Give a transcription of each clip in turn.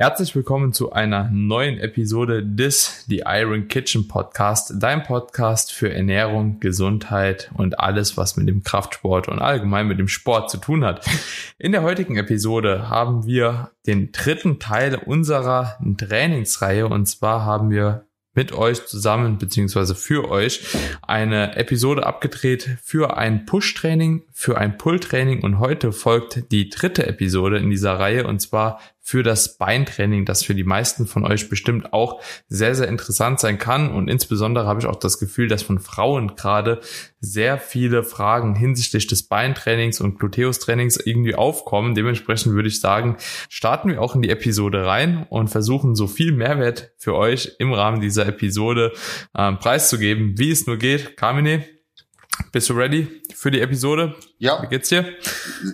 Herzlich willkommen zu einer neuen Episode des The Iron Kitchen Podcast, dein Podcast für Ernährung, Gesundheit und alles, was mit dem Kraftsport und allgemein mit dem Sport zu tun hat. In der heutigen Episode haben wir den dritten Teil unserer Trainingsreihe. Und zwar haben wir mit euch zusammen beziehungsweise für euch eine Episode abgedreht für ein Push-Training, für ein Pull-Training. Und heute folgt die dritte Episode in dieser Reihe. Und zwar für das Beintraining, das für die meisten von euch bestimmt auch sehr, sehr interessant sein kann. Und insbesondere habe ich auch das Gefühl, dass von Frauen gerade sehr viele Fragen hinsichtlich des Beintrainings und Gluteus-Trainings irgendwie aufkommen. Dementsprechend würde ich sagen, starten wir auch in die Episode rein und versuchen so viel Mehrwert für euch im Rahmen dieser Episode äh, preiszugeben, wie es nur geht. Carmine, bist du ready für die Episode? Ja. Wie geht's dir?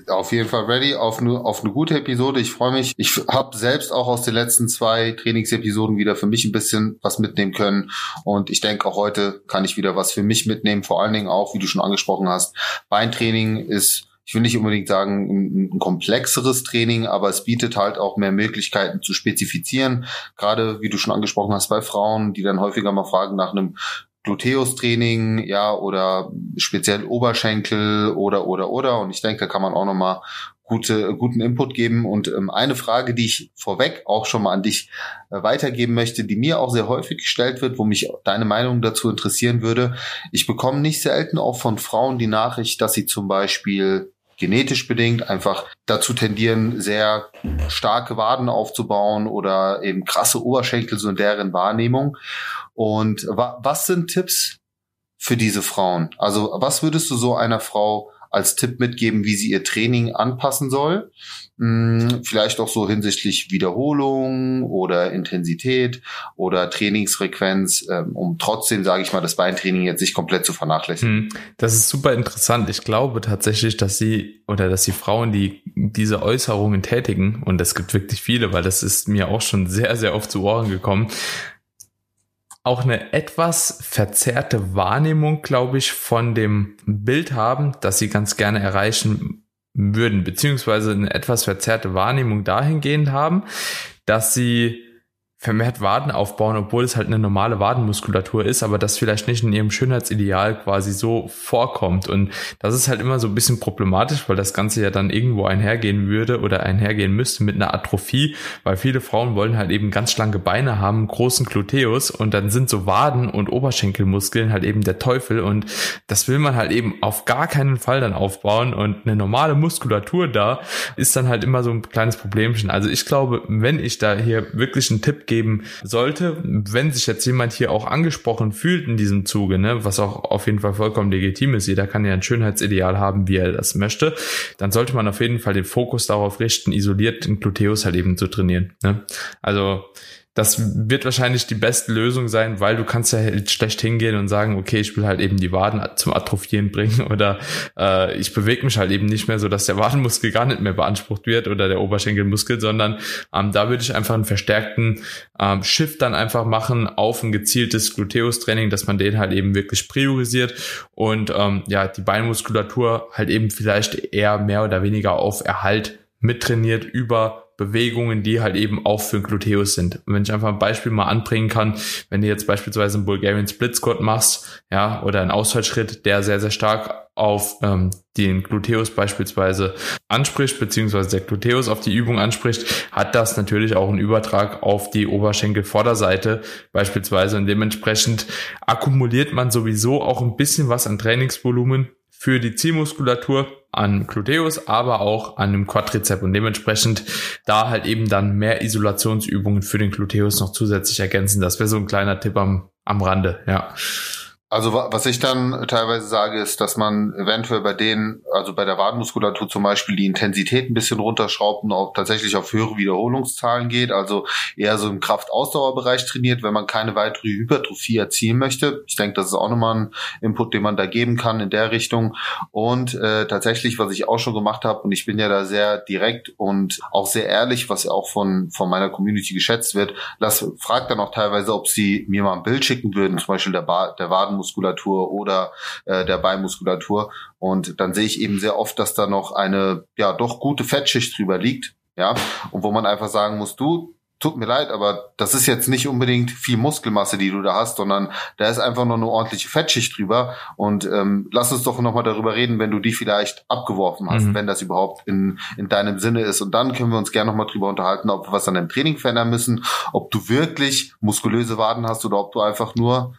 Auf jeden Fall ready auf eine, auf eine gute Episode. Ich freue mich. Ich habe selbst auch aus den letzten zwei Trainingsepisoden wieder für mich ein bisschen was mitnehmen können. Und ich denke, auch heute kann ich wieder was für mich mitnehmen. Vor allen Dingen auch, wie du schon angesprochen hast, Beintraining ist ich will nicht unbedingt sagen, ein, ein, komplexeres Training, aber es bietet halt auch mehr Möglichkeiten zu spezifizieren. Gerade wie du schon angesprochen hast bei Frauen, die dann häufiger mal fragen nach einem Gluteus-Training, ja, oder speziell Oberschenkel oder, oder, oder. Und ich denke, da kann man auch nochmal gute, guten Input geben. Und ähm, eine Frage, die ich vorweg auch schon mal an dich äh, weitergeben möchte, die mir auch sehr häufig gestellt wird, wo mich deine Meinung dazu interessieren würde. Ich bekomme nicht selten auch von Frauen die Nachricht, dass sie zum Beispiel genetisch bedingt einfach dazu tendieren, sehr starke Waden aufzubauen oder eben krasse Oberschenkel so in deren Wahrnehmung. Und wa was sind Tipps für diese Frauen? Also was würdest du so einer Frau als Tipp mitgeben, wie sie ihr Training anpassen soll? Hm, vielleicht auch so hinsichtlich Wiederholung oder Intensität oder Trainingsfrequenz, ähm, um trotzdem, sage ich mal, das Beintraining jetzt nicht komplett zu vernachlässigen. Hm, das ist super interessant. Ich glaube tatsächlich, dass sie oder dass die Frauen, die diese Äußerungen tätigen, und es gibt wirklich viele, weil das ist mir auch schon sehr, sehr oft zu Ohren gekommen, auch eine etwas verzerrte Wahrnehmung, glaube ich, von dem Bild haben, das sie ganz gerne erreichen würden, beziehungsweise eine etwas verzerrte Wahrnehmung dahingehend haben, dass sie vermehrt Waden aufbauen, obwohl es halt eine normale Wadenmuskulatur ist, aber das vielleicht nicht in ihrem Schönheitsideal quasi so vorkommt. Und das ist halt immer so ein bisschen problematisch, weil das Ganze ja dann irgendwo einhergehen würde oder einhergehen müsste mit einer Atrophie, weil viele Frauen wollen halt eben ganz schlanke Beine haben, großen Gluteus und dann sind so Waden und Oberschenkelmuskeln halt eben der Teufel und das will man halt eben auf gar keinen Fall dann aufbauen und eine normale Muskulatur da ist dann halt immer so ein kleines Problemchen. Also ich glaube, wenn ich da hier wirklich einen Tipp gebe, geben sollte. Wenn sich jetzt jemand hier auch angesprochen fühlt in diesem Zuge, ne, was auch auf jeden Fall vollkommen legitim ist, jeder kann ja ein Schönheitsideal haben, wie er das möchte, dann sollte man auf jeden Fall den Fokus darauf richten, isoliert den Gluteus halt eben zu trainieren. Ne? Also das wird wahrscheinlich die beste Lösung sein, weil du kannst ja halt schlecht hingehen und sagen, okay, ich will halt eben die Waden zum Atrophieren bringen oder äh, ich bewege mich halt eben nicht mehr so, dass der Wadenmuskel gar nicht mehr beansprucht wird oder der Oberschenkelmuskel, sondern ähm, da würde ich einfach einen verstärkten ähm, Shift dann einfach machen auf ein gezieltes Gluteus-Training, dass man den halt eben wirklich priorisiert und ähm, ja, die Beinmuskulatur halt eben vielleicht eher mehr oder weniger auf Erhalt mittrainiert über Bewegungen, die halt eben auch für Gluteus sind. Und wenn ich einfach ein Beispiel mal anbringen kann, wenn du jetzt beispielsweise einen Bulgarian Split Squat machst, ja, oder einen Ausfallschritt, der sehr, sehr stark auf ähm, den Gluteus beispielsweise anspricht, beziehungsweise der Gluteus auf die Übung anspricht, hat das natürlich auch einen Übertrag auf die Oberschenkelvorderseite beispielsweise und dementsprechend akkumuliert man sowieso auch ein bisschen was an Trainingsvolumen für die Zielmuskulatur an Gluteus, aber auch an dem Quadrizep und dementsprechend da halt eben dann mehr Isolationsübungen für den Gluteus noch zusätzlich ergänzen. Das wäre so ein kleiner Tipp am, am Rande, ja. Also was ich dann teilweise sage, ist, dass man eventuell bei denen, also bei der Wadenmuskulatur zum Beispiel, die Intensität ein bisschen runterschraubt und auch tatsächlich auf höhere Wiederholungszahlen geht, also eher so im Kraftausdauerbereich trainiert, wenn man keine weitere Hypertrophie erzielen möchte. Ich denke, das ist auch nochmal ein Input, den man da geben kann in der Richtung. Und äh, tatsächlich, was ich auch schon gemacht habe, und ich bin ja da sehr direkt und auch sehr ehrlich, was ja auch von, von meiner Community geschätzt wird, lass, fragt dann auch teilweise, ob sie mir mal ein Bild schicken würden, zum Beispiel der, ba der Wadenmuskulatur Muskulatur oder äh, der Beinmuskulatur. Und dann sehe ich eben sehr oft, dass da noch eine ja doch gute Fettschicht drüber liegt. Ja, und wo man einfach sagen muss, du, tut mir leid, aber das ist jetzt nicht unbedingt viel Muskelmasse, die du da hast, sondern da ist einfach nur eine ordentliche Fettschicht drüber. Und ähm, lass uns doch nochmal darüber reden, wenn du die vielleicht abgeworfen hast, mhm. wenn das überhaupt in, in deinem Sinne ist. Und dann können wir uns gerne nochmal drüber unterhalten, ob wir was an deinem Training verändern müssen, ob du wirklich muskulöse Waden hast oder ob du einfach nur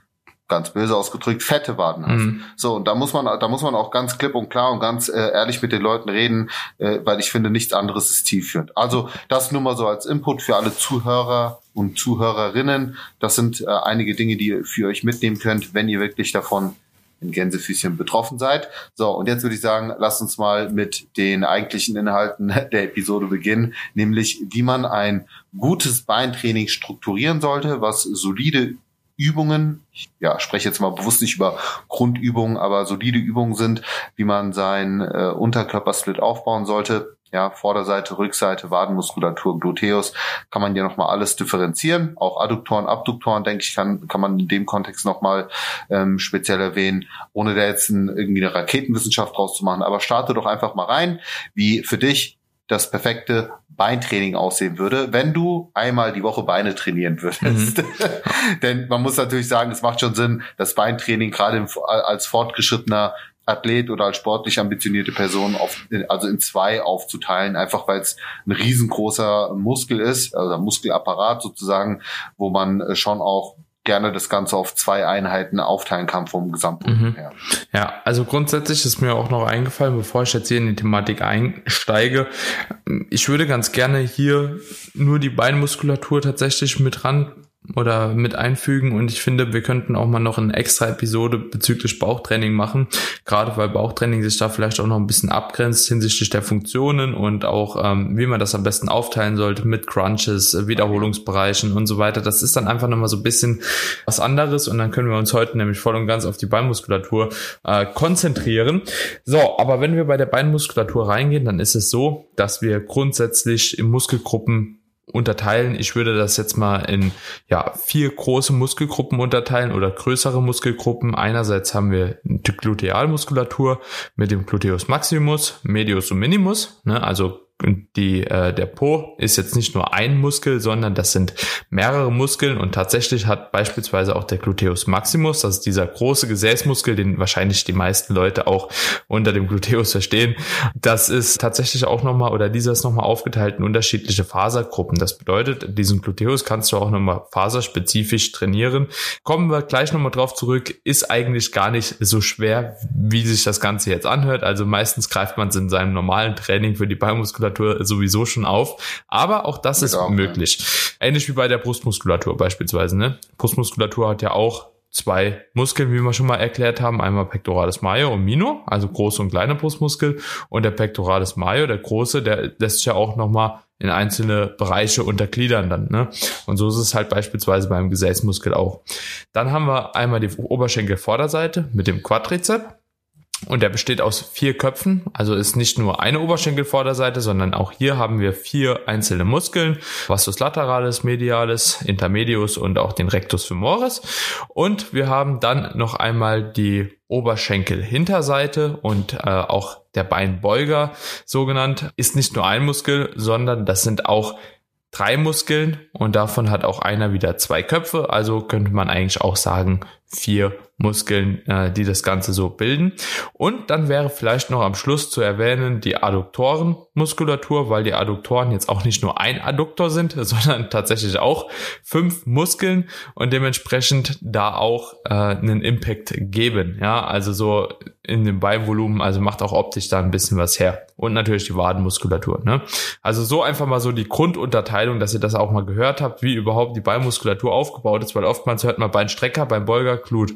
ganz böse ausgedrückt, fette Waden hast. Mhm. So, und da muss man, da muss man auch ganz klipp und klar und ganz äh, ehrlich mit den Leuten reden, äh, weil ich finde, nichts anderes ist zielführend. Also das nur mal so als Input für alle Zuhörer und Zuhörerinnen. Das sind äh, einige Dinge, die ihr für euch mitnehmen könnt, wenn ihr wirklich davon in Gänsefüßchen betroffen seid. So, und jetzt würde ich sagen, lasst uns mal mit den eigentlichen Inhalten der Episode beginnen, nämlich wie man ein gutes Beintraining strukturieren sollte, was solide Übungen, ich ja, spreche jetzt mal bewusst nicht über Grundübungen, aber solide Übungen sind, wie man sein äh, Unterkörpersplit aufbauen sollte. Ja, Vorderseite, Rückseite, Wadenmuskulatur, Gluteus, kann man ja nochmal alles differenzieren. Auch Adduktoren, Abduktoren, denke ich, kann, kann man in dem Kontext nochmal ähm, speziell erwähnen, ohne da jetzt ein, irgendwie eine Raketenwissenschaft draus zu machen. Aber starte doch einfach mal rein, wie für dich das perfekte Beintraining aussehen würde, wenn du einmal die Woche Beine trainieren würdest. Mhm. Denn man muss natürlich sagen, es macht schon Sinn, das Beintraining gerade als fortgeschrittener Athlet oder als sportlich ambitionierte Person auf, also in zwei aufzuteilen, einfach weil es ein riesengroßer Muskel ist, also Muskelapparat sozusagen, wo man schon auch gerne das Ganze auf zwei Einheiten aufteilen kann vom Gesamtvolumen mhm. her. Ja, also grundsätzlich ist mir auch noch eingefallen, bevor ich jetzt hier in die Thematik einsteige, ich würde ganz gerne hier nur die Beinmuskulatur tatsächlich mit ran oder mit einfügen und ich finde, wir könnten auch mal noch eine extra Episode bezüglich Bauchtraining machen, gerade weil Bauchtraining sich da vielleicht auch noch ein bisschen abgrenzt hinsichtlich der Funktionen und auch ähm, wie man das am besten aufteilen sollte mit Crunches, Wiederholungsbereichen und so weiter. Das ist dann einfach nochmal so ein bisschen was anderes und dann können wir uns heute nämlich voll und ganz auf die Beinmuskulatur äh, konzentrieren. So, aber wenn wir bei der Beinmuskulatur reingehen, dann ist es so, dass wir grundsätzlich im Muskelgruppen unterteilen. Ich würde das jetzt mal in ja, vier große Muskelgruppen unterteilen oder größere Muskelgruppen. Einerseits haben wir die Glutealmuskulatur mit dem Gluteus maximus, medius und minimus, ne, also die, äh, der Po ist jetzt nicht nur ein Muskel, sondern das sind mehrere Muskeln und tatsächlich hat beispielsweise auch der Gluteus maximus, das ist dieser große Gesäßmuskel, den wahrscheinlich die meisten Leute auch unter dem Gluteus verstehen, das ist tatsächlich auch nochmal oder dieser ist nochmal aufgeteilt in unterschiedliche Fasergruppen. Das bedeutet, diesen Gluteus kannst du auch nochmal faserspezifisch trainieren. Kommen wir gleich nochmal drauf zurück, ist eigentlich gar nicht so schwer, wie sich das Ganze jetzt anhört. Also meistens greift man es in seinem normalen Training für die Beinmuskulatur Muskulatur sowieso schon auf. Aber auch das ist auch, möglich. Ja. Ähnlich wie bei der Brustmuskulatur beispielsweise. Ne? Brustmuskulatur hat ja auch zwei Muskeln, wie wir schon mal erklärt haben. Einmal Pectoralis major und minor, also große und kleine Brustmuskel. Und der Pectoralis major, der große, der lässt sich ja auch nochmal in einzelne Bereiche untergliedern dann. Ne? Und so ist es halt beispielsweise beim Gesäßmuskel auch. Dann haben wir einmal die Oberschenkelvorderseite mit dem Quadrizep. Und der besteht aus vier Köpfen, also ist nicht nur eine Oberschenkelvorderseite, sondern auch hier haben wir vier einzelne Muskeln, Vastus lateralis, medialis, intermedius und auch den Rectus femoris. Und wir haben dann noch einmal die Oberschenkelhinterseite und äh, auch der Beinbeuger, so genannt, ist nicht nur ein Muskel, sondern das sind auch drei Muskeln. Und davon hat auch einer wieder zwei Köpfe, also könnte man eigentlich auch sagen vier Muskeln, äh, die das Ganze so bilden. Und dann wäre vielleicht noch am Schluss zu erwähnen die Adduktorenmuskulatur, weil die Adduktoren jetzt auch nicht nur ein Adduktor sind, sondern tatsächlich auch fünf Muskeln und dementsprechend da auch äh, einen Impact geben. Ja, also so in dem Beinvolumen, also macht auch optisch da ein bisschen was her. Und natürlich die Wadenmuskulatur. Ne? Also so einfach mal so die Grundunterteilung, dass ihr das auch mal gehört habt, wie überhaupt die Beinmuskulatur aufgebaut ist, weil oftmals hört man Beinstrecker, beim Glut.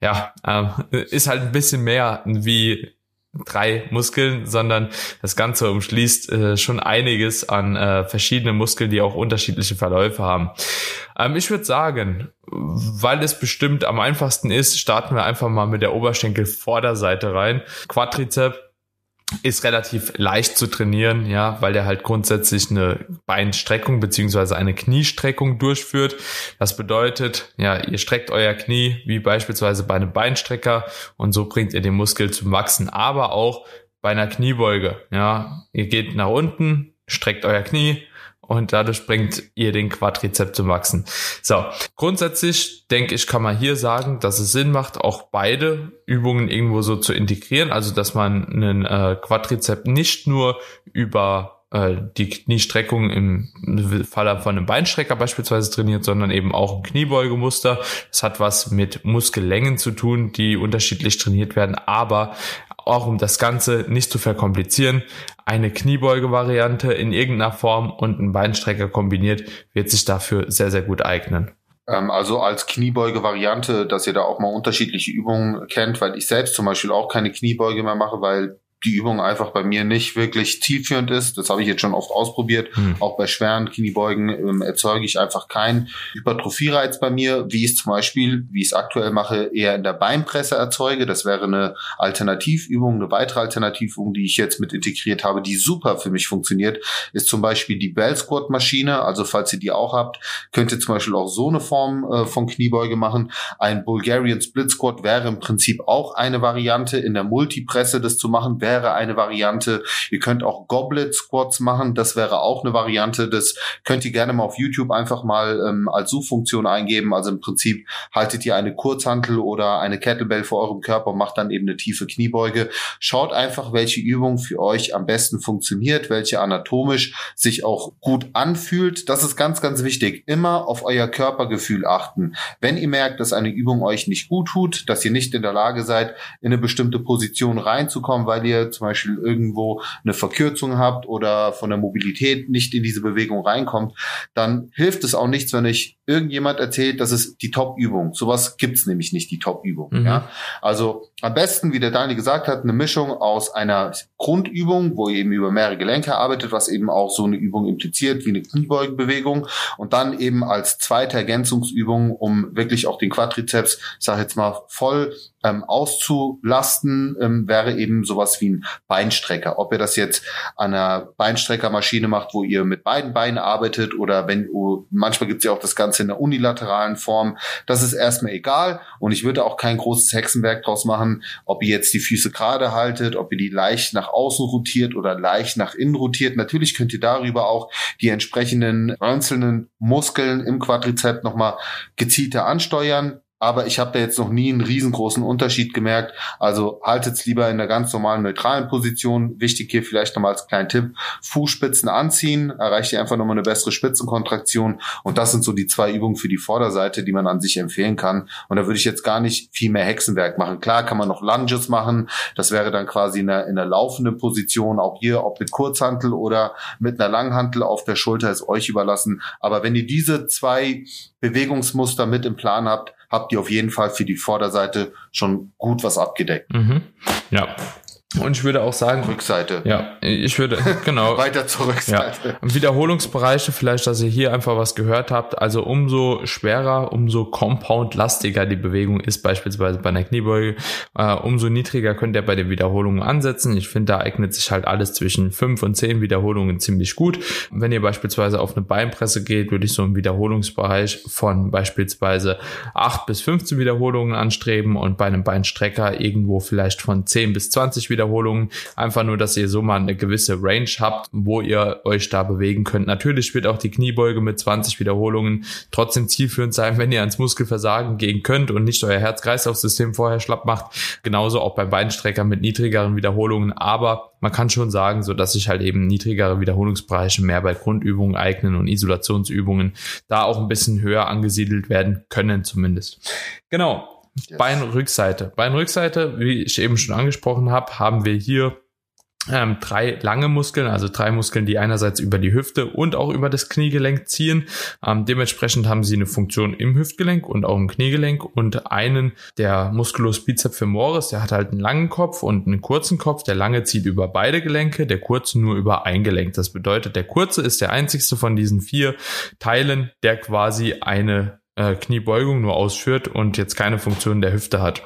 Ja, ähm, ist halt ein bisschen mehr wie drei Muskeln, sondern das Ganze umschließt äh, schon einiges an äh, verschiedenen Muskeln, die auch unterschiedliche Verläufe haben. Ähm, ich würde sagen, weil es bestimmt am einfachsten ist, starten wir einfach mal mit der Oberschenkelvorderseite rein. Quadrizep ist relativ leicht zu trainieren, ja, weil der halt grundsätzlich eine Beinstreckung beziehungsweise eine Kniestreckung durchführt. Das bedeutet, ja, ihr streckt euer Knie wie beispielsweise bei einem Beinstrecker und so bringt ihr den Muskel zum Wachsen, aber auch bei einer Kniebeuge, ja, ihr geht nach unten, streckt euer Knie und dadurch bringt ihr den Quadrizeps zum Wachsen. So, grundsätzlich denke ich, kann man hier sagen, dass es Sinn macht, auch beide Übungen irgendwo so zu integrieren, also dass man einen äh, Quadrizeps nicht nur über äh, die Kniestreckung im Falle von einem Beinstrecker beispielsweise trainiert, sondern eben auch im Kniebeugemuster. Das hat was mit Muskellängen zu tun, die unterschiedlich trainiert werden, aber auch um das Ganze nicht zu verkomplizieren, eine Kniebeuge-Variante in irgendeiner Form und ein Beinstrecker kombiniert, wird sich dafür sehr, sehr gut eignen. Ähm, also als Kniebeuge-Variante, dass ihr da auch mal unterschiedliche Übungen kennt, weil ich selbst zum Beispiel auch keine Kniebeuge mehr mache, weil die Übung einfach bei mir nicht wirklich zielführend ist. Das habe ich jetzt schon oft ausprobiert. Hm. Auch bei schweren Kniebeugen ähm, erzeuge ich einfach keinen Hypertrophiereiz bei mir, wie ich es zum Beispiel, wie ich es aktuell mache, eher in der Beinpresse erzeuge. Das wäre eine Alternativübung, eine weitere Alternativübung, die ich jetzt mit integriert habe, die super für mich funktioniert, ist zum Beispiel die Bell Squat Maschine. Also falls ihr die auch habt, könnt ihr zum Beispiel auch so eine Form äh, von Kniebeuge machen. Ein Bulgarian Split Squat wäre im Prinzip auch eine Variante in der Multipresse das zu machen wäre eine Variante. Ihr könnt auch Goblet Squats machen. Das wäre auch eine Variante. Das könnt ihr gerne mal auf YouTube einfach mal ähm, als Suchfunktion eingeben. Also im Prinzip haltet ihr eine Kurzhantel oder eine Kettlebell vor eurem Körper und macht dann eben eine tiefe Kniebeuge. Schaut einfach, welche Übung für euch am besten funktioniert, welche anatomisch sich auch gut anfühlt. Das ist ganz, ganz wichtig. Immer auf euer Körpergefühl achten. Wenn ihr merkt, dass eine Übung euch nicht gut tut, dass ihr nicht in der Lage seid, in eine bestimmte Position reinzukommen, weil ihr ihr zum Beispiel irgendwo eine Verkürzung habt oder von der Mobilität nicht in diese Bewegung reinkommt, dann hilft es auch nichts, wenn ich irgendjemand erzählt, das ist die Top-Übung. Sowas gibt's nämlich nicht, die Top-Übung. Mhm. Ja? Also am besten, wie der Daniel gesagt hat, eine Mischung aus einer Grundübung, wo ihr eben über mehrere Gelenke arbeitet, was eben auch so eine Übung impliziert, wie eine Kniebeugenbewegung und dann eben als zweite Ergänzungsübung, um wirklich auch den Quadrizeps, ich sage jetzt mal, voll ähm, auszulasten, ähm, wäre eben sowas wie ein Beinstrecker. Ob ihr das jetzt an einer Beinstreckermaschine macht, wo ihr mit beiden Beinen arbeitet oder wenn, manchmal gibt's ja auch das Ganze in der unilateralen Form, das ist erstmal egal und ich würde auch kein großes Hexenwerk draus machen, ob ihr jetzt die Füße gerade haltet, ob ihr die leicht nach außen rotiert oder leicht nach innen rotiert. Natürlich könnt ihr darüber auch die entsprechenden einzelnen Muskeln im Quadrizeps nochmal gezielter ansteuern aber ich habe da jetzt noch nie einen riesengroßen Unterschied gemerkt. Also haltet's lieber in der ganz normalen neutralen Position. Wichtig hier vielleicht nochmal als kleinen Tipp, Fußspitzen anziehen, erreicht ihr einfach nochmal eine bessere Spitzenkontraktion und das sind so die zwei Übungen für die Vorderseite, die man an sich empfehlen kann. Und da würde ich jetzt gar nicht viel mehr Hexenwerk machen. Klar kann man noch Lunges machen, das wäre dann quasi in der, in der laufenden Position, auch hier, ob mit Kurzhantel oder mit einer Langhantel auf der Schulter, ist euch überlassen. Aber wenn ihr diese zwei Bewegungsmuster mit im Plan habt, habt ihr auf jeden Fall für die Vorderseite schon gut was abgedeckt. Mhm. Ja, und ich würde auch sagen. Rückseite. Ja, ich würde, genau. Weiter zur Rückseite. Ja. Wiederholungsbereiche, vielleicht, dass ihr hier einfach was gehört habt. Also umso schwerer, umso compound-lastiger die Bewegung ist, beispielsweise bei einer Kniebeuge, äh, umso niedriger könnt ihr bei den Wiederholungen ansetzen. Ich finde, da eignet sich halt alles zwischen fünf und zehn Wiederholungen ziemlich gut. Wenn ihr beispielsweise auf eine Beinpresse geht, würde ich so einen Wiederholungsbereich von beispielsweise acht bis 15 Wiederholungen anstreben und bei einem Beinstrecker irgendwo vielleicht von zehn bis zwanzig Wiederholungen Wiederholungen. Einfach nur, dass ihr so mal eine gewisse Range habt, wo ihr euch da bewegen könnt. Natürlich wird auch die Kniebeuge mit 20 Wiederholungen trotzdem zielführend sein, wenn ihr ans Muskelversagen gehen könnt und nicht euer Herz-Kreislauf-System vorher schlapp macht. Genauso auch beim Beinstrecker mit niedrigeren Wiederholungen. Aber man kann schon sagen, so dass sich halt eben niedrigere Wiederholungsbereiche mehr bei Grundübungen eignen und Isolationsübungen da auch ein bisschen höher angesiedelt werden können zumindest. Genau. Yes. Beinrückseite. Beinrückseite, wie ich eben schon angesprochen habe, haben wir hier ähm, drei lange Muskeln, also drei Muskeln, die einerseits über die Hüfte und auch über das Kniegelenk ziehen. Ähm, dementsprechend haben sie eine Funktion im Hüftgelenk und auch im Kniegelenk und einen, der Musculus biceps femoris, der hat halt einen langen Kopf und einen kurzen Kopf. Der lange zieht über beide Gelenke, der kurze nur über ein Gelenk. Das bedeutet, der kurze ist der einzigste von diesen vier Teilen, der quasi eine äh, Kniebeugung nur ausführt und jetzt keine Funktion der Hüfte hat.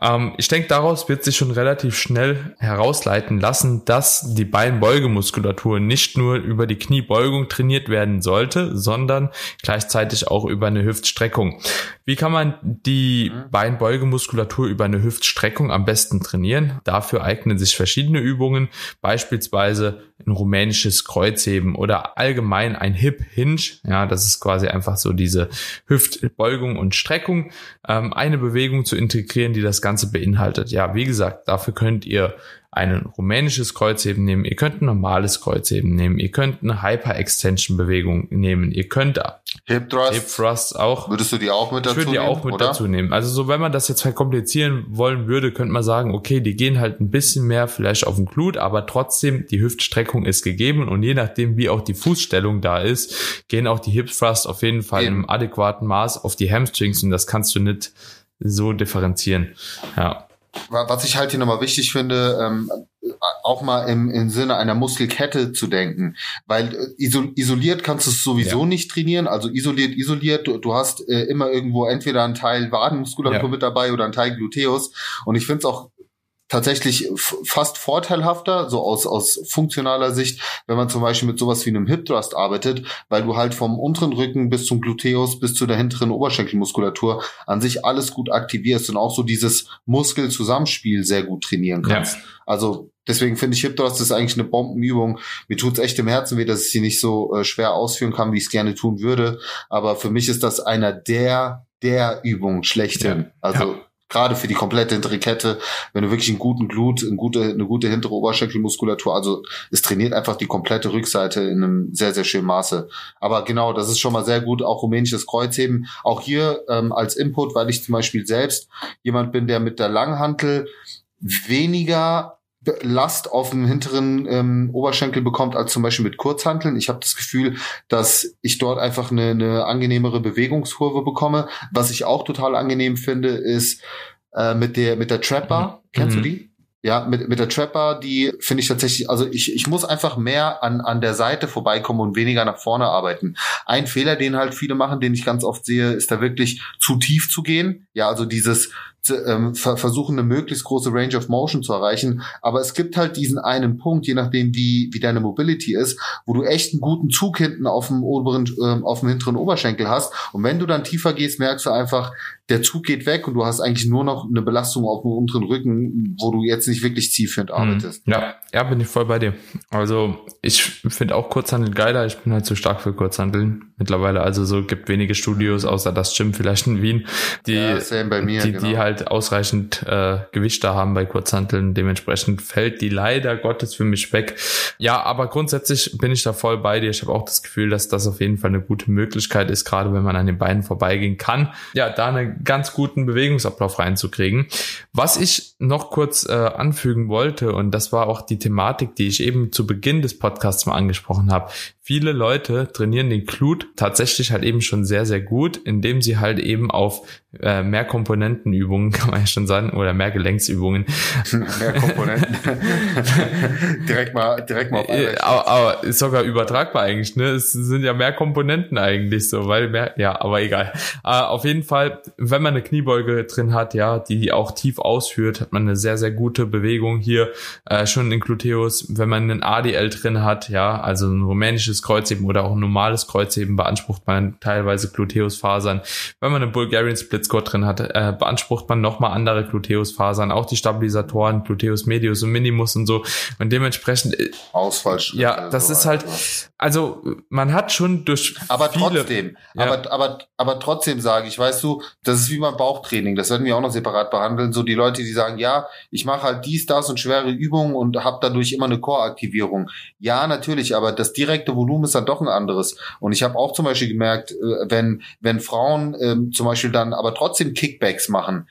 Ähm, ich denke, daraus wird sich schon relativ schnell herausleiten lassen, dass die Beinbeugemuskulatur nicht nur über die Kniebeugung trainiert werden sollte, sondern gleichzeitig auch über eine Hüftstreckung. Wie kann man die mhm. Beinbeugemuskulatur über eine Hüftstreckung am besten trainieren? Dafür eignen sich verschiedene Übungen, beispielsweise ein rumänisches Kreuzheben oder allgemein ein Hip Hinge. Ja, das ist quasi einfach so diese Hüftbeugung und Streckung. Ähm, eine Bewegung zu integrieren, die das Ganze beinhaltet. Ja, wie gesagt, dafür könnt ihr ein rumänisches Kreuzheben nehmen, ihr könnt ein normales Kreuzheben nehmen, ihr könnt eine Hyper-Extension-Bewegung nehmen, ihr könnt Hip Thrust, Hip Thrust auch. Würdest du die auch mit dazu nehmen? Ich würde die auch mit oder? dazu nehmen. Also so, wenn man das jetzt verkomplizieren wollen würde, könnte man sagen, okay, die gehen halt ein bisschen mehr vielleicht auf den Glut, aber trotzdem, die Hüftstreckung ist gegeben und je nachdem, wie auch die Fußstellung da ist, gehen auch die Hip Thrust auf jeden Fall Eben. im adäquaten Maß auf die Hamstrings und das kannst du nicht so differenzieren. Ja was ich halt hier nochmal wichtig finde, ähm, auch mal im, im Sinne einer Muskelkette zu denken, weil äh, isoliert kannst du es sowieso ja. nicht trainieren, also isoliert, isoliert, du, du hast äh, immer irgendwo entweder einen Teil Wadenmuskulatur ja. mit dabei oder einen Teil Gluteus und ich finde es auch tatsächlich fast vorteilhafter, so aus, aus funktionaler Sicht, wenn man zum Beispiel mit sowas wie einem Hip Thrust arbeitet, weil du halt vom unteren Rücken bis zum Gluteus bis zu der hinteren Oberschenkelmuskulatur an sich alles gut aktivierst und auch so dieses Muskelzusammenspiel sehr gut trainieren kannst. Ja. Also deswegen finde ich Hip Thrust ist eigentlich eine Bombenübung. Mir tut's echt im Herzen weh, dass ich sie nicht so äh, schwer ausführen kann, wie ich es gerne tun würde. Aber für mich ist das einer der der Übungen schlechthin. Ja. Also ja gerade für die komplette hintere Kette, wenn du wirklich einen guten Glut, eine gute, eine gute hintere Oberschenkelmuskulatur, also es trainiert einfach die komplette Rückseite in einem sehr, sehr schönen Maße. Aber genau, das ist schon mal sehr gut, auch rumänisches Kreuzheben. Auch hier ähm, als Input, weil ich zum Beispiel selbst jemand bin, der mit der Langhantel weniger Last auf dem hinteren ähm, Oberschenkel bekommt als zum Beispiel mit Kurzhanteln. Ich habe das Gefühl, dass ich dort einfach eine, eine angenehmere Bewegungskurve bekomme. Was ich auch total angenehm finde, ist äh, mit der mit der Trapper. Mhm. Kennst du mhm. die? Ja, mit, mit der Trapper, die finde ich tatsächlich, also ich, ich muss einfach mehr an, an der Seite vorbeikommen und weniger nach vorne arbeiten. Ein Fehler, den halt viele machen, den ich ganz oft sehe, ist da wirklich zu tief zu gehen. Ja, also dieses ähm, versuchen, eine möglichst große Range of Motion zu erreichen. Aber es gibt halt diesen einen Punkt, je nachdem, wie, wie deine Mobility ist, wo du echt einen guten Zug hinten auf dem oberen, ähm, auf dem hinteren Oberschenkel hast. Und wenn du dann tiefer gehst, merkst du einfach, der Zug geht weg und du hast eigentlich nur noch eine Belastung auf dem unteren Rücken, wo du jetzt nicht wirklich zielführend mhm. arbeitest. Ja, ja, bin ich voll bei dir. Also ich finde auch Kurzhandel geiler. Ich bin halt zu stark für Kurzhandeln mittlerweile. Also so gibt wenige Studios, außer das Gym vielleicht in Wien, die, ja, mir, die, genau. die halt ausreichend äh, Gewicht da haben bei Kurzhanteln. Dementsprechend fällt die leider Gottes für mich weg. Ja, aber grundsätzlich bin ich da voll bei dir. Ich habe auch das Gefühl, dass das auf jeden Fall eine gute Möglichkeit ist, gerade wenn man an den Beinen vorbeigehen kann. Ja, da eine ganz guten Bewegungsablauf reinzukriegen. Was ich noch kurz äh, anfügen wollte, und das war auch die Thematik, die ich eben zu Beginn des Podcasts mal angesprochen habe. Viele Leute trainieren den Tatsächlich halt eben schon sehr, sehr gut, indem sie halt eben auf äh, mehr Komponentenübungen, kann man ja schon sagen, oder mehr Gelenksübungen. mehr Komponenten. direkt mal, direkt mal. Äh, aber, aber ist sogar übertragbar eigentlich, ne? Es sind ja mehr Komponenten eigentlich so, weil mehr, ja, aber egal. Äh, auf jeden Fall, wenn man eine Kniebeuge drin hat, ja, die auch tief ausführt, hat man eine sehr, sehr gute Bewegung hier, äh, schon in Gluteus. Wenn man einen ADL drin hat, ja, also ein rumänisches Kreuzheben oder auch ein normales Kreuzheben, beansprucht man teilweise Gluteusfasern. Wenn man einen Bulgarian Split Squat drin hat, äh, beansprucht man nochmal andere Gluteusfasern, auch die Stabilisatoren, Gluteus Medius und Minimus und so. Und dementsprechend. Äh. Ja, das so ist halt, also man hat schon durch. Aber viele, trotzdem, ja. aber, aber, aber trotzdem sage ich, weißt du, das ist wie beim Bauchtraining, das werden wir auch noch separat behandeln. So die Leute, die sagen, ja, ich mache halt dies, das und schwere Übungen und habe dadurch immer eine Core-Aktivierung. Ja, natürlich, aber das direkte Volumen ist dann doch ein anderes. Und ich habe auch zum Beispiel gemerkt, äh, wenn, wenn Frauen ähm, zum Beispiel dann aber trotzdem Kickbacks machen,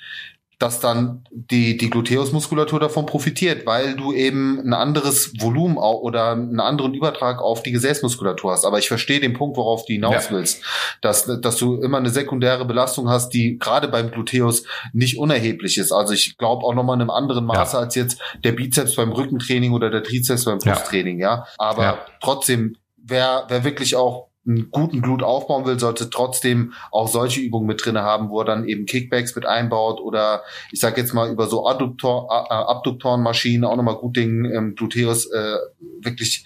dass dann die, die Gluteusmuskulatur davon profitiert, weil du eben ein anderes Volumen oder einen anderen Übertrag auf die Gesäßmuskulatur hast. Aber ich verstehe den Punkt, worauf du hinaus ja. willst, dass, dass du immer eine sekundäre Belastung hast, die gerade beim Gluteus nicht unerheblich ist. Also ich glaube auch nochmal in einem anderen Maße ja. als jetzt der Bizeps beim Rückentraining oder der Trizeps beim Brusttraining, ja. ja. Aber trotzdem, wer, wer wirklich auch einen guten Glut aufbauen will, sollte trotzdem auch solche Übungen mit drinne haben, wo er dann eben Kickbacks mit einbaut oder ich sag jetzt mal über so Adduktor, äh, Abduktorenmaschinen auch nochmal gut den ähm, Gluteus äh, wirklich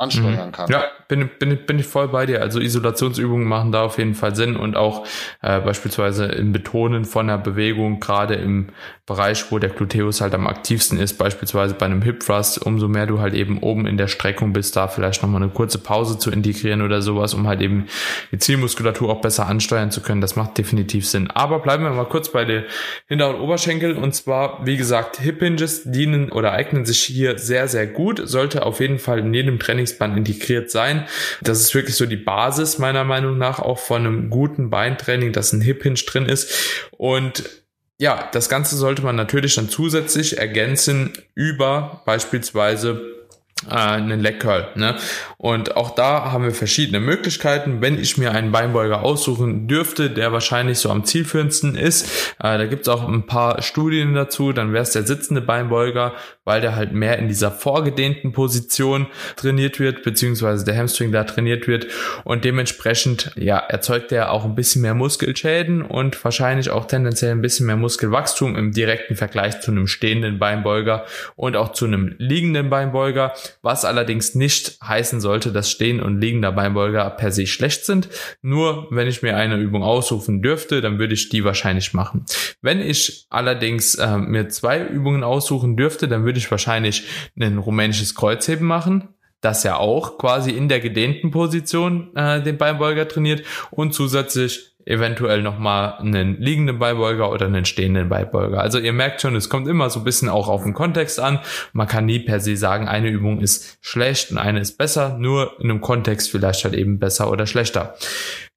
ansteuern mhm. kann. Ja, bin, bin, bin ich voll bei dir. Also Isolationsübungen machen da auf jeden Fall Sinn und auch äh, beispielsweise im Betonen von der Bewegung, gerade im Bereich, wo der Gluteus halt am aktivsten ist, beispielsweise bei einem Hip Thrust, umso mehr du halt eben oben in der Streckung bist, da vielleicht nochmal eine kurze Pause zu integrieren oder sowas, um halt eben die Zielmuskulatur auch besser ansteuern zu können. Das macht definitiv Sinn. Aber bleiben wir mal kurz bei den Hinter- und Oberschenkel und zwar, wie gesagt, Hip Hinges dienen oder eignen sich hier sehr, sehr gut, sollte auf jeden Fall in jedem Trainingsband integriert sein. Das ist wirklich so die Basis meiner Meinung nach auch von einem guten Beintraining, dass ein Hip Hinge drin ist und ja, das Ganze sollte man natürlich dann zusätzlich ergänzen über beispielsweise äh, einen Leg Curl. Ne? Und auch da haben wir verschiedene Möglichkeiten. Wenn ich mir einen Beinbeuger aussuchen dürfte, der wahrscheinlich so am zielführendsten ist, äh, da gibt es auch ein paar Studien dazu, dann wäre es der sitzende Beinbeuger, weil der halt mehr in dieser vorgedehnten Position trainiert wird, beziehungsweise der Hamstring da trainiert wird und dementsprechend ja erzeugt er auch ein bisschen mehr Muskelschäden und wahrscheinlich auch tendenziell ein bisschen mehr Muskelwachstum im direkten Vergleich zu einem stehenden Beinbeuger und auch zu einem liegenden Beinbeuger was allerdings nicht heißen sollte, dass stehen und liegender Beinbeuger per se schlecht sind. Nur wenn ich mir eine Übung aussuchen dürfte, dann würde ich die wahrscheinlich machen. Wenn ich allerdings äh, mir zwei Übungen aussuchen dürfte, dann würde ich wahrscheinlich ein rumänisches Kreuzheben machen das ja auch quasi in der gedehnten Position äh, den Beinbeuger trainiert und zusätzlich eventuell nochmal einen liegenden Beibeuger oder einen stehenden Beibeuger. Also ihr merkt schon, es kommt immer so ein bisschen auch auf den Kontext an. Man kann nie per se sagen, eine Übung ist schlecht und eine ist besser, nur in einem Kontext vielleicht halt eben besser oder schlechter.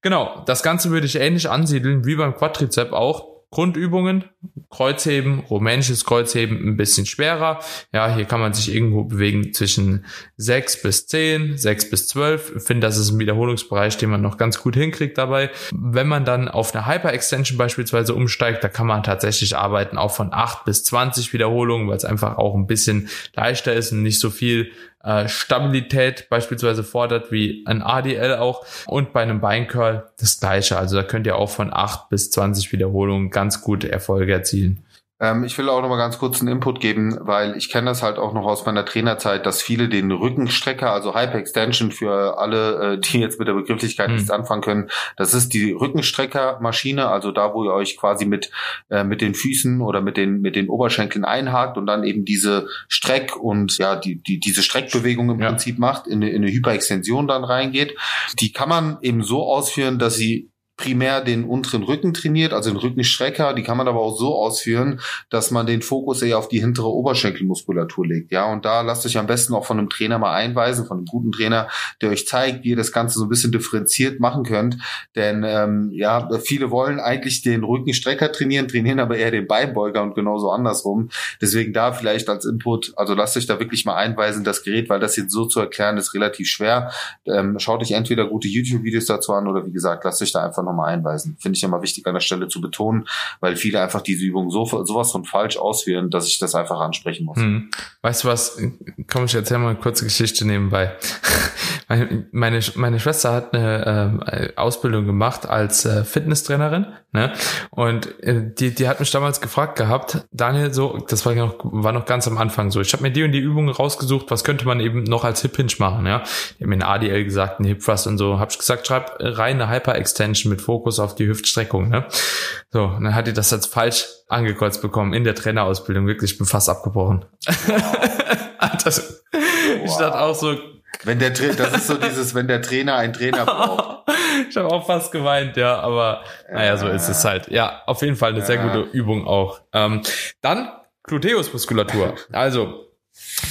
Genau, das Ganze würde ich ähnlich ansiedeln wie beim Quadrizep auch. Grundübungen, Kreuzheben, rumänisches Kreuzheben ein bisschen schwerer. Ja, hier kann man sich irgendwo bewegen zwischen 6 bis 10, 6 bis 12. Ich finde, das ist ein Wiederholungsbereich, den man noch ganz gut hinkriegt dabei. Wenn man dann auf eine Hyper-Extension beispielsweise umsteigt, da kann man tatsächlich arbeiten auch von 8 bis 20 Wiederholungen, weil es einfach auch ein bisschen leichter ist und nicht so viel äh, Stabilität beispielsweise fordert, wie ein ADL auch. Und bei einem Beincurl das gleiche. Also da könnt ihr auch von 8 bis 20 Wiederholungen ganz gute Erfolge erzielen. Ähm, ich will auch noch mal ganz kurz einen Input geben, weil ich kenne das halt auch noch aus meiner Trainerzeit, dass viele den Rückenstrecker, also Hyper-Extension für alle, äh, die jetzt mit der Begrifflichkeit mhm. nichts anfangen können, das ist die Rückenstreckermaschine, also da, wo ihr euch quasi mit, äh, mit den Füßen oder mit den, mit den Oberschenkeln einhakt und dann eben diese Streck- und ja, die, die, diese Streckbewegung im ja. Prinzip macht, in eine, in eine Hyperextension dann reingeht. Die kann man eben so ausführen, dass sie primär den unteren Rücken trainiert, also den Rückenstrecker. Die kann man aber auch so ausführen, dass man den Fokus eher auf die hintere Oberschenkelmuskulatur legt. Ja, und da lasst euch am besten auch von einem Trainer mal einweisen, von einem guten Trainer, der euch zeigt, wie ihr das Ganze so ein bisschen differenziert machen könnt. Denn ähm, ja, viele wollen eigentlich den Rückenstrecker trainieren, trainieren aber eher den Beinbeuger und genauso andersrum. Deswegen da vielleicht als Input, also lasst euch da wirklich mal einweisen, das Gerät, weil das jetzt so zu erklären ist relativ schwer. Ähm, schaut euch entweder gute YouTube-Videos dazu an oder wie gesagt, lasst euch da einfach einfach nochmal einweisen. Finde ich immer wichtig an der Stelle zu betonen, weil viele einfach diese Übung so sowas von falsch ausführen, dass ich das einfach ansprechen muss. Hm. Weißt du was? Komm, ich erzähl mal eine kurze Geschichte nebenbei. Meine, meine Schwester hat eine äh, Ausbildung gemacht als äh, Fitnesstrainerin, ne? Und äh, die, die hat mich damals gefragt gehabt, Daniel, so, das war noch, war noch ganz am Anfang so. Ich habe mir die und die Übungen rausgesucht, was könnte man eben noch als Hip Hinge machen, ja? Die haben mir ADL gesagt, ein Hip Thrust und so. Hab ich gesagt, schreib rein eine Hyper Extension mit Fokus auf die Hüftstreckung, ne? So, und dann hat die das als falsch angekreuzt bekommen in der Trainerausbildung, wirklich, bin fast abgebrochen. Wow. das, wow. Ich dachte auch so, wenn der Tra das ist so dieses, wenn der Trainer einen Trainer braucht. ich habe auch fast geweint, ja, aber naja, so ist es halt. Ja, auf jeden Fall eine sehr gute Übung auch. Ähm, dann Gluteusmuskulatur. Also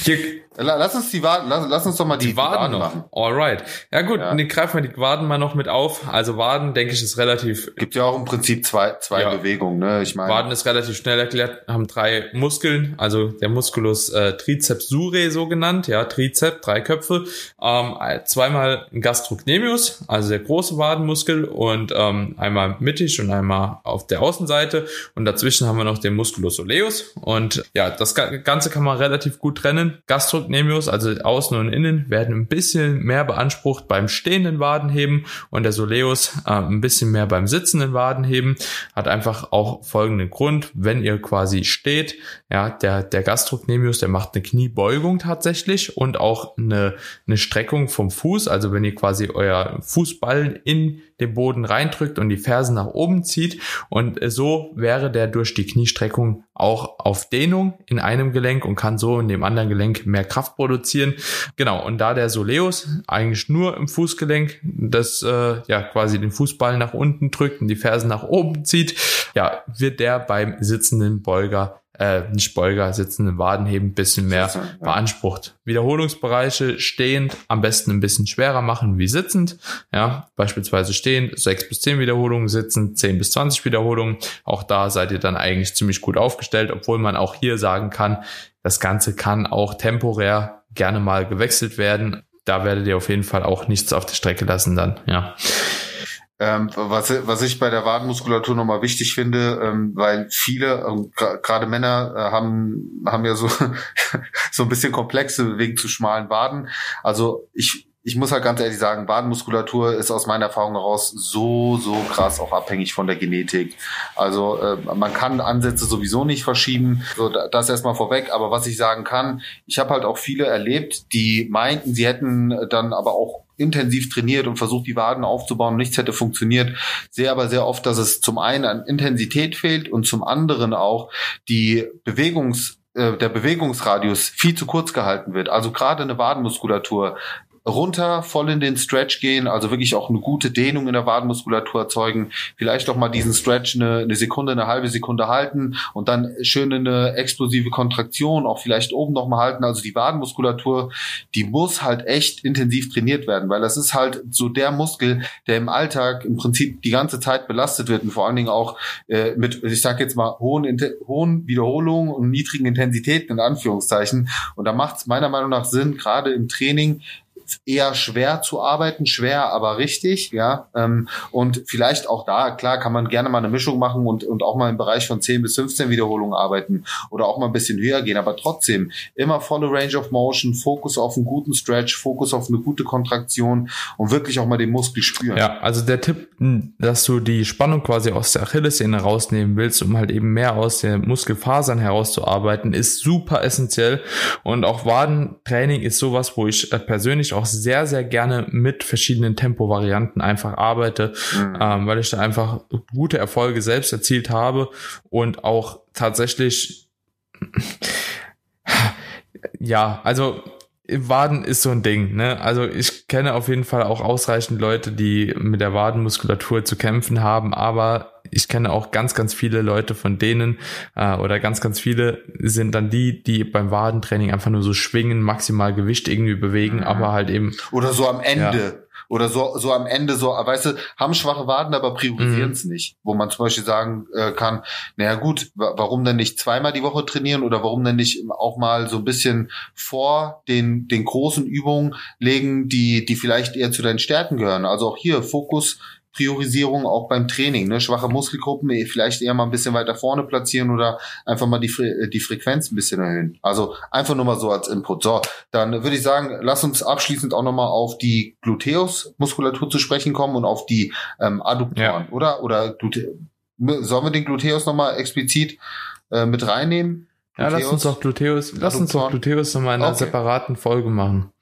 hier Lass uns die Waden, lass, lass uns doch mal die, die Waden, Waden noch. machen. Alright. Ja gut, ja. dann greifen wir die Waden mal noch mit auf. Also Waden, denke ich, ist relativ. Gibt ja auch im Prinzip zwei, zwei ja. Bewegungen, ne? Ich meine. Waden ist relativ schnell erklärt, haben drei Muskeln, also der Musculus äh, Triceps surae so genannt, ja, Trizep, drei Köpfe, ähm, zweimal ein Gastrocnemius, also der große Wadenmuskel und ähm, einmal mittig und einmal auf der Außenseite und dazwischen haben wir noch den Musculus soleus und ja, das Ganze kann man relativ gut trennen. Gastro Gastrocnemius, also außen und innen, werden ein bisschen mehr beansprucht beim stehenden Wadenheben und der Soleus äh, ein bisschen mehr beim sitzenden Wadenheben. Hat einfach auch folgenden Grund, wenn ihr quasi steht, ja, der, der Gastrocnemius, der macht eine Kniebeugung tatsächlich und auch eine, eine Streckung vom Fuß, also wenn ihr quasi euer Fußballen in den Boden reindrückt und die Fersen nach oben zieht und so wäre der durch die Kniestreckung auch auf Dehnung in einem Gelenk und kann so in dem anderen Gelenk mehr Kraft produzieren. Genau, und da der Soleus eigentlich nur im Fußgelenk das äh, ja quasi den Fußball nach unten drückt und die Fersen nach oben zieht, ja, wird der beim sitzenden Beuger äh, nicht Beuger, sitzenden Wadenheben ein bisschen mehr beansprucht. Wiederholungsbereiche stehend am besten ein bisschen schwerer machen wie sitzend. Ja, beispielsweise stehend sechs bis zehn Wiederholungen, sitzend zehn bis zwanzig Wiederholungen. Auch da seid ihr dann eigentlich ziemlich gut aufgestellt, obwohl man auch hier sagen kann, das Ganze kann auch temporär gerne mal gewechselt werden. Da werdet ihr auf jeden Fall auch nichts auf der Strecke lassen dann, ja. Ähm, was, was ich bei der Wadenmuskulatur nochmal wichtig finde, ähm, weil viele, ähm, gerade Männer, äh, haben, haben ja so, so ein bisschen komplexe wegen zu schmalen Waden. Also ich, ich muss halt ganz ehrlich sagen, Wadenmuskulatur ist aus meiner Erfahrung heraus so, so krass auch abhängig von der Genetik. Also äh, man kann Ansätze sowieso nicht verschieben. So, das erstmal vorweg. Aber was ich sagen kann, ich habe halt auch viele erlebt, die meinten, sie hätten dann aber auch intensiv trainiert und versucht, die Waden aufzubauen nichts hätte funktioniert. Sehe aber sehr oft, dass es zum einen an Intensität fehlt und zum anderen auch die Bewegungs äh, der Bewegungsradius viel zu kurz gehalten wird. Also gerade eine Wadenmuskulatur runter, voll in den Stretch gehen, also wirklich auch eine gute Dehnung in der Wadenmuskulatur erzeugen, vielleicht auch mal diesen Stretch eine, eine Sekunde, eine halbe Sekunde halten und dann schön eine explosive Kontraktion auch vielleicht oben noch mal halten. Also die Wadenmuskulatur, die muss halt echt intensiv trainiert werden, weil das ist halt so der Muskel, der im Alltag im Prinzip die ganze Zeit belastet wird und vor allen Dingen auch äh, mit, ich sage jetzt mal, hohen, hohen Wiederholungen und niedrigen Intensitäten in Anführungszeichen. Und da macht es meiner Meinung nach Sinn, gerade im Training eher schwer zu arbeiten, schwer, aber richtig, ja. Ähm, und vielleicht auch da, klar, kann man gerne mal eine Mischung machen und, und auch mal im Bereich von 10 bis 15 Wiederholungen arbeiten oder auch mal ein bisschen höher gehen, aber trotzdem immer volle Range of Motion, Fokus auf einen guten Stretch, Fokus auf eine gute Kontraktion und wirklich auch mal den Muskel spüren. Ja, also der Tipp, dass du die Spannung quasi aus der Achillessehne rausnehmen willst, um halt eben mehr aus den Muskelfasern herauszuarbeiten, ist super essentiell und auch Wadentraining ist sowas, wo ich äh, auch sehr, sehr gerne mit verschiedenen Tempovarianten einfach arbeite, mhm. ähm, weil ich da einfach gute Erfolge selbst erzielt habe und auch tatsächlich, ja, also Waden ist so ein Ding, ne? Also ich kenne auf jeden Fall auch ausreichend Leute, die mit der Wadenmuskulatur zu kämpfen haben, aber ich kenne auch ganz, ganz viele Leute von denen äh, oder ganz, ganz viele sind dann die, die beim Wadentraining einfach nur so schwingen, maximal Gewicht irgendwie bewegen, mhm. aber halt eben. Oder so am Ende. Ja. Oder so, so am Ende so, weißt du, haben schwache Waden, aber priorisieren es mhm. nicht. Wo man zum Beispiel sagen äh, kann, naja gut, warum denn nicht zweimal die Woche trainieren oder warum denn nicht auch mal so ein bisschen vor den, den großen Übungen legen, die, die vielleicht eher zu deinen Stärken gehören. Also auch hier Fokus Priorisierung auch beim Training. Ne? Schwache Muskelgruppen eh, vielleicht eher mal ein bisschen weiter vorne platzieren oder einfach mal die, Fre die Frequenz ein bisschen erhöhen. Also einfach nur mal so als Input. So, dann würde ich sagen, lass uns abschließend auch nochmal auf die Gluteus-Muskulatur zu sprechen kommen und auf die ähm, Adduktoren, ja. oder? Oder sollen wir den Gluteus nochmal explizit äh, mit reinnehmen? Gluteus, ja, lass uns doch Gluteus, lass uns doch Gluteus nochmal in einer okay. separaten Folge machen.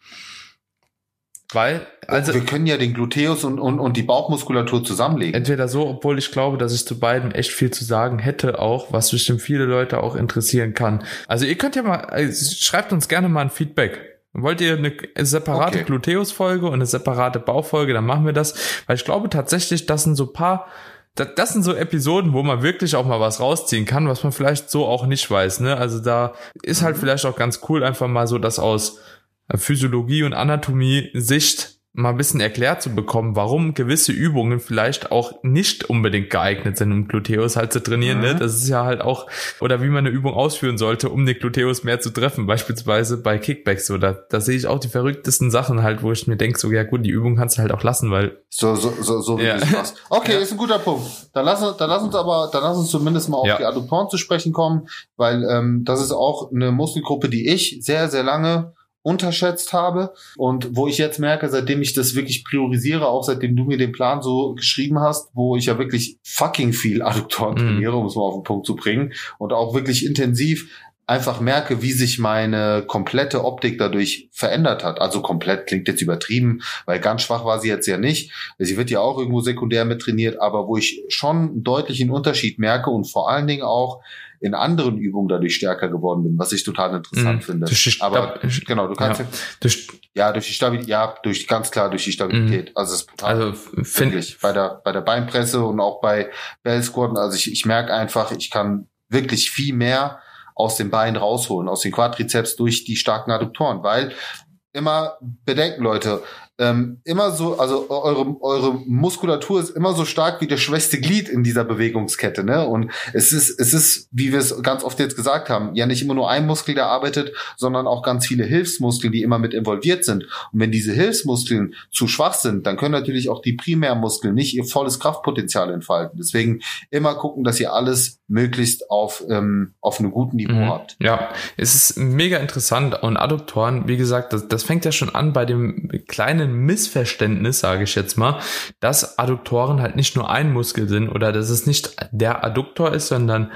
Weil, also. Wir können ja den Gluteus und, und, und die Bauchmuskulatur zusammenlegen. Entweder so, obwohl ich glaube, dass ich zu beiden echt viel zu sagen hätte auch, was bestimmt viele Leute auch interessieren kann. Also ihr könnt ja mal, also schreibt uns gerne mal ein Feedback. Wollt ihr eine separate okay. Gluteus-Folge und eine separate Bauchfolge, dann machen wir das. Weil ich glaube tatsächlich, das sind so paar, das, das sind so Episoden, wo man wirklich auch mal was rausziehen kann, was man vielleicht so auch nicht weiß. Ne? Also da ist halt mhm. vielleicht auch ganz cool, einfach mal so das aus Physiologie und Anatomie Sicht mal ein bisschen erklärt zu bekommen, warum gewisse Übungen vielleicht auch nicht unbedingt geeignet sind, um Gluteus halt zu trainieren. Ne? Mhm. Ne? Das ist ja halt auch, oder wie man eine Übung ausführen sollte, um den Gluteus mehr zu treffen, beispielsweise bei Kickbacks oder da sehe ich auch die verrücktesten Sachen halt, wo ich mir denke, so ja gut, die Übung kannst du halt auch lassen, weil so so so, so wie ja. du machst. Okay, ja. ist ein guter Punkt. Dann lass uns, dann lass uns aber, dann lass uns zumindest mal auf ja. die Adduktoren zu sprechen kommen, weil ähm, das ist auch eine Muskelgruppe, die ich sehr sehr lange unterschätzt habe und wo ich jetzt merke, seitdem ich das wirklich priorisiere, auch seitdem du mir den Plan so geschrieben hast, wo ich ja wirklich fucking viel Adduktoren mhm. trainiere, um es mal auf den Punkt zu bringen und auch wirklich intensiv einfach merke, wie sich meine komplette Optik dadurch verändert hat. Also komplett klingt jetzt übertrieben, weil ganz schwach war sie jetzt ja nicht. Sie wird ja auch irgendwo sekundär mit trainiert, aber wo ich schon einen deutlichen Unterschied merke und vor allen Dingen auch in anderen Übungen dadurch stärker geworden bin, was ich total interessant mhm. finde. Aber genau, du kannst ja, durch, ja durch die Stabilität, ja durch ganz klar durch die Stabilität. Mhm. Also es ist total also wirklich bei der bei der Beinpresse und auch bei Bell Squat. Also ich, ich merke einfach, ich kann wirklich viel mehr aus den Beinen rausholen, aus den Quadrizeps durch die starken Adduktoren, weil immer bedenken, Leute, ähm, immer so, also eure, eure Muskulatur ist immer so stark wie das schwächste Glied in dieser Bewegungskette, ne? Und es ist, es ist, wie wir es ganz oft jetzt gesagt haben, ja nicht immer nur ein Muskel, der arbeitet, sondern auch ganz viele Hilfsmuskeln, die immer mit involviert sind. Und wenn diese Hilfsmuskeln zu schwach sind, dann können natürlich auch die Primärmuskeln nicht ihr volles Kraftpotenzial entfalten. Deswegen immer gucken, dass ihr alles möglichst auf, ähm, auf einem guten Niveau mhm. habt. Ja, es ist mega interessant und Adduktoren, wie gesagt, das, das fängt ja schon an bei dem kleinen Missverständnis, sage ich jetzt mal, dass Adduktoren halt nicht nur ein Muskel sind oder dass es nicht der Adduktor ist, sondern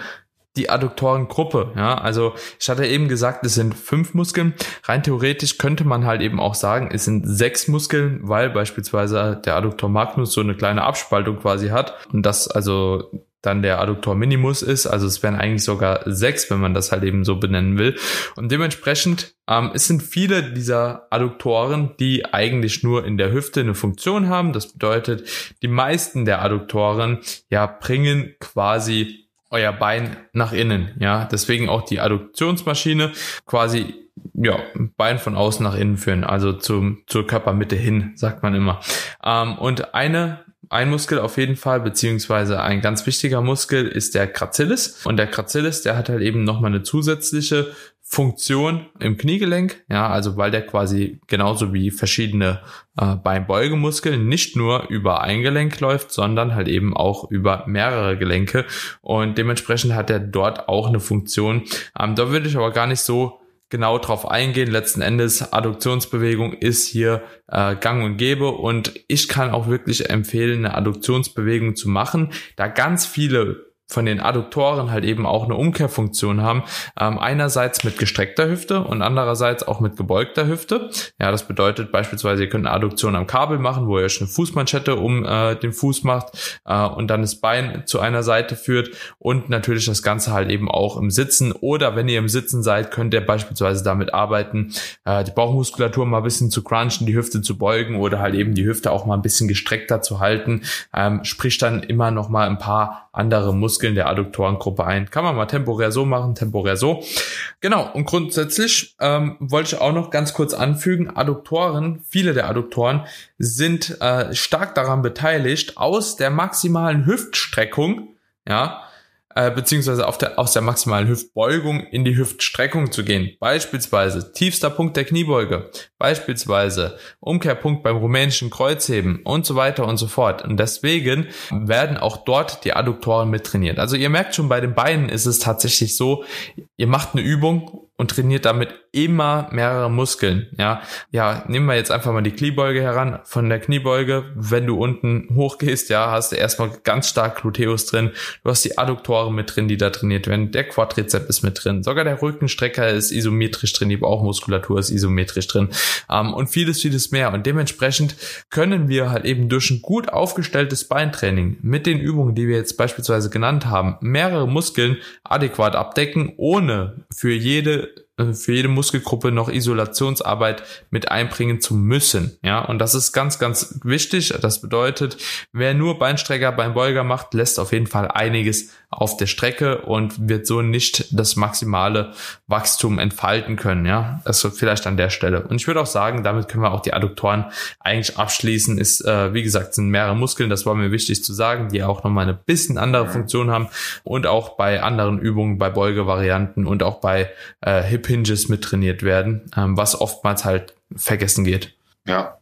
die Adduktorengruppe. Ja, also ich hatte eben gesagt, es sind fünf Muskeln. Rein theoretisch könnte man halt eben auch sagen, es sind sechs Muskeln, weil beispielsweise der Adduktor Magnus so eine kleine Abspaltung quasi hat und das also dann der Adduktor Minimus ist. Also es wären eigentlich sogar sechs, wenn man das halt eben so benennen will. Und dementsprechend, ähm, es sind viele dieser Adduktoren, die eigentlich nur in der Hüfte eine Funktion haben. Das bedeutet, die meisten der Adduktoren, ja, bringen quasi euer Bein nach innen. Ja, deswegen auch die Adduktionsmaschine quasi ja, Bein von außen nach innen führen, also zum, zur Körpermitte hin, sagt man immer. Ähm, und eine ein Muskel auf jeden Fall, beziehungsweise ein ganz wichtiger Muskel ist der Gracilis. Und der Gracilis, der hat halt eben nochmal eine zusätzliche Funktion im Kniegelenk, ja, also weil der quasi genauso wie verschiedene äh, Beinbeugemuskeln nicht nur über ein Gelenk läuft, sondern halt eben auch über mehrere Gelenke und dementsprechend hat er dort auch eine Funktion. Ähm, da würde ich aber gar nicht so genau drauf eingehen. Letzten Endes, Adduktionsbewegung ist hier äh, gang und gäbe und ich kann auch wirklich empfehlen, eine Adduktionsbewegung zu machen, da ganz viele von den Adduktoren halt eben auch eine Umkehrfunktion haben. Ähm, einerseits mit gestreckter Hüfte und andererseits auch mit gebeugter Hüfte. Ja, das bedeutet beispielsweise, ihr könnt eine Adduktion am Kabel machen, wo ihr euch eine Fußmanschette um äh, den Fuß macht äh, und dann das Bein zu einer Seite führt und natürlich das Ganze halt eben auch im Sitzen oder wenn ihr im Sitzen seid, könnt ihr beispielsweise damit arbeiten, äh, die Bauchmuskulatur mal ein bisschen zu crunchen, die Hüfte zu beugen oder halt eben die Hüfte auch mal ein bisschen gestreckter zu halten, ähm, sprich dann immer noch mal ein paar andere Muskeln Muskeln der Adduktorengruppe ein. Kann man mal temporär so machen, temporär so. Genau, und grundsätzlich ähm, wollte ich auch noch ganz kurz anfügen, Adduktoren, viele der Adduktoren sind äh, stark daran beteiligt, aus der maximalen Hüftstreckung, ja, äh, beziehungsweise auf der, aus der maximalen Hüftbeugung in die Hüftstreckung zu gehen. Beispielsweise tiefster Punkt der Kniebeuge, beispielsweise Umkehrpunkt beim rumänischen Kreuzheben und so weiter und so fort. Und deswegen werden auch dort die Adduktoren mittrainiert. Also ihr merkt schon, bei den Beinen ist es tatsächlich so, ihr macht eine Übung und trainiert damit immer mehrere Muskeln. Ja, ja, nehmen wir jetzt einfach mal die Kniebeuge heran. Von der Kniebeuge, wenn du unten hochgehst, ja, hast du erstmal ganz stark Gluteus drin. Du hast die Adduktoren mit drin, die da trainiert werden. Der Quadrizeps ist mit drin. Sogar der Rückenstrecker ist isometrisch drin. Die Bauchmuskulatur ist isometrisch drin. Ähm, und vieles, vieles mehr. Und dementsprechend können wir halt eben durch ein gut aufgestelltes Beintraining mit den Übungen, die wir jetzt beispielsweise genannt haben, mehrere Muskeln adäquat abdecken, ohne für jede für jede Muskelgruppe noch Isolationsarbeit mit einbringen zu müssen. Ja, und das ist ganz, ganz wichtig. Das bedeutet, wer nur Beinstrecker, Beinbeuger macht, lässt auf jeden Fall einiges auf der Strecke und wird so nicht das maximale Wachstum entfalten können. Ja, also vielleicht an der Stelle. Und ich würde auch sagen, damit können wir auch die Adduktoren eigentlich abschließen. Ist, äh, wie gesagt, sind mehrere Muskeln. Das war mir wichtig zu sagen, die auch nochmal eine bisschen andere Funktion haben und auch bei anderen Übungen, bei Beugevarianten und auch bei äh, Hip Hinges mit trainiert werden, ähm, was oftmals halt vergessen geht. Ja,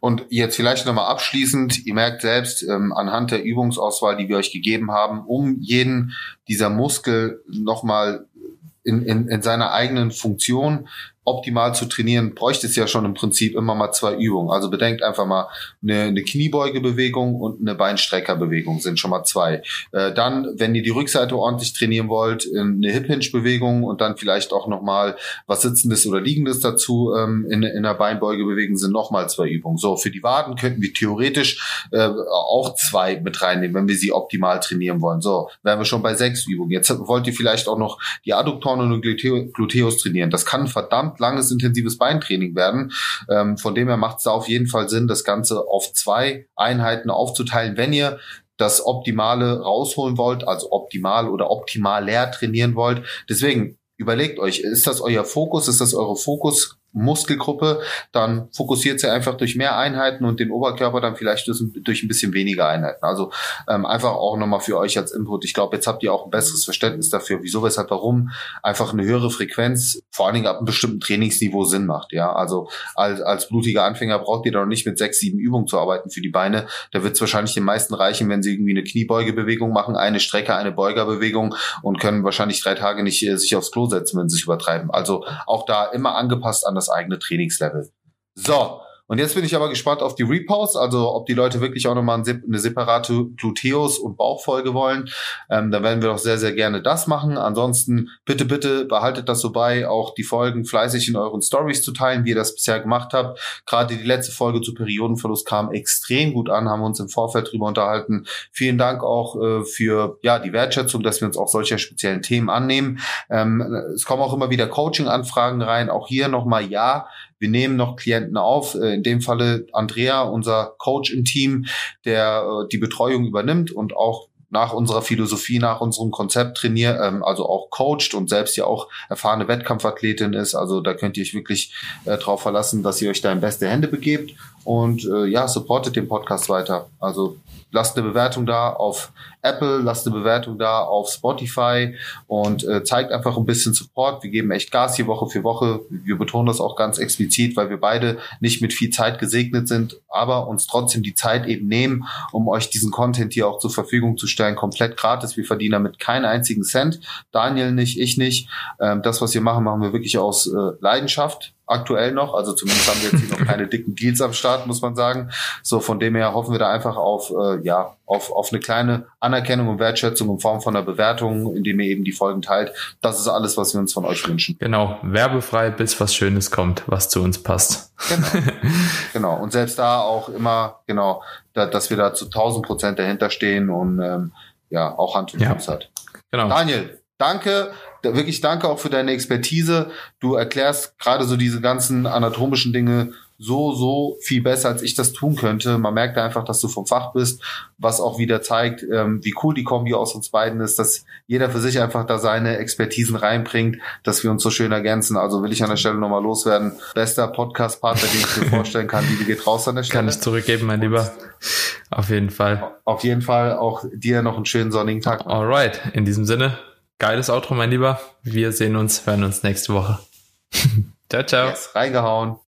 und jetzt vielleicht nochmal abschließend, ihr merkt selbst ähm, anhand der Übungsauswahl, die wir euch gegeben haben, um jeden dieser Muskel nochmal in, in, in seiner eigenen Funktion optimal zu trainieren, bräuchte es ja schon im Prinzip immer mal zwei Übungen. Also bedenkt einfach mal, eine, eine Kniebeugebewegung und eine Beinstreckerbewegung sind schon mal zwei. Äh, dann, wenn ihr die Rückseite ordentlich trainieren wollt, eine Hip-Hinge-Bewegung und dann vielleicht auch nochmal was Sitzendes oder Liegendes dazu ähm, in, in einer Beinbeugebewegung sind nochmal zwei Übungen. So, für die Waden könnten wir theoretisch äh, auch zwei mit reinnehmen, wenn wir sie optimal trainieren wollen. So, wären wir schon bei sechs Übungen. Jetzt wollt ihr vielleicht auch noch die Adduktoren und Gluteus trainieren. Das kann verdammt langes, intensives Beintraining werden. Ähm, von dem her macht es auf jeden Fall Sinn, das Ganze auf zwei Einheiten aufzuteilen, wenn ihr das Optimale rausholen wollt, also optimal oder optimal leer trainieren wollt. Deswegen überlegt euch, ist das euer Fokus, ist das eure Fokus Muskelgruppe, dann fokussiert sie einfach durch mehr Einheiten und den Oberkörper dann vielleicht durch, ein bisschen weniger Einheiten. Also ähm, einfach auch nochmal für euch als Input. Ich glaube, jetzt habt ihr auch ein besseres Verständnis dafür, wieso, weshalb, warum einfach eine höhere Frequenz, vor allen Dingen ab einem bestimmten Trainingsniveau Sinn macht. Ja, also als, als blutiger Anfänger braucht ihr doch nicht mit sechs, sieben Übungen zu arbeiten für die Beine. Da wird es wahrscheinlich den meisten reichen, wenn sie irgendwie eine Kniebeugebewegung machen, eine Strecke, eine Beugerbewegung und können wahrscheinlich drei Tage nicht äh, sich aufs Klo setzen, wenn sie sich übertreiben. Also auch da immer angepasst an das eigene Trainingslevel. So, und jetzt bin ich aber gespannt auf die Reposts, also ob die Leute wirklich auch nochmal eine separate Gluteus- und Bauchfolge wollen. Ähm, dann werden wir doch sehr, sehr gerne das machen. Ansonsten bitte, bitte behaltet das so bei, auch die Folgen fleißig in euren Stories zu teilen, wie ihr das bisher gemacht habt. Gerade die letzte Folge zu Periodenverlust kam extrem gut an, haben wir uns im Vorfeld drüber unterhalten. Vielen Dank auch äh, für ja die Wertschätzung, dass wir uns auch solcher speziellen Themen annehmen. Ähm, es kommen auch immer wieder Coaching-Anfragen rein. Auch hier nochmal ja, wir nehmen noch Klienten auf, äh, in dem Falle Andrea, unser Coach im Team, der äh, die Betreuung übernimmt und auch nach unserer Philosophie, nach unserem Konzept trainiert, ähm, also auch coacht und selbst ja auch erfahrene Wettkampfathletin ist. Also da könnt ihr euch wirklich äh, drauf verlassen, dass ihr euch da in beste Hände begebt und äh, ja, supportet den Podcast weiter. Also lasst eine Bewertung da auf Apple, lasst eine Bewertung da auf Spotify und äh, zeigt einfach ein bisschen Support. Wir geben echt Gas hier Woche für Woche. Wir betonen das auch ganz explizit, weil wir beide nicht mit viel Zeit gesegnet sind, aber uns trotzdem die Zeit eben nehmen, um euch diesen Content hier auch zur Verfügung zu stellen, komplett gratis. Wir verdienen damit keinen einzigen Cent. Daniel nicht, ich nicht. Ähm, das, was wir machen, machen wir wirklich aus äh, Leidenschaft aktuell noch. Also zumindest haben wir jetzt hier noch keine dicken Deals am Start, muss man sagen. So von dem her hoffen wir da einfach auf, äh, ja, auf, auf eine kleine Anerkennung und Wertschätzung in Form von einer Bewertung, indem ihr eben die Folgen teilt. Das ist alles, was wir uns von euch wünschen. Genau, werbefrei, bis was Schönes kommt, was zu uns passt. Genau, genau. und selbst da auch immer, genau, da, dass wir da zu 1000 Prozent dahinter stehen und ähm, ja, auch Hand und Fuß hat. Genau. Daniel, danke wirklich danke auch für deine Expertise. Du erklärst gerade so diese ganzen anatomischen Dinge so, so viel besser, als ich das tun könnte. Man merkt einfach, dass du vom Fach bist, was auch wieder zeigt, ähm, wie cool die Kombi aus uns beiden ist, dass jeder für sich einfach da seine Expertisen reinbringt, dass wir uns so schön ergänzen. Also will ich an der Stelle nochmal loswerden. Bester Podcast-Partner, den ich mir vorstellen kann. Liebe geht raus an der Stelle. Kann ich zurückgeben, mein Lieber. Auf jeden Fall. Auf jeden Fall auch dir noch einen schönen sonnigen Tag. Alright. In diesem Sinne, Geiles Outro, mein Lieber. Wir sehen uns, hören uns nächste Woche. ciao, ciao. Yes, reingehauen.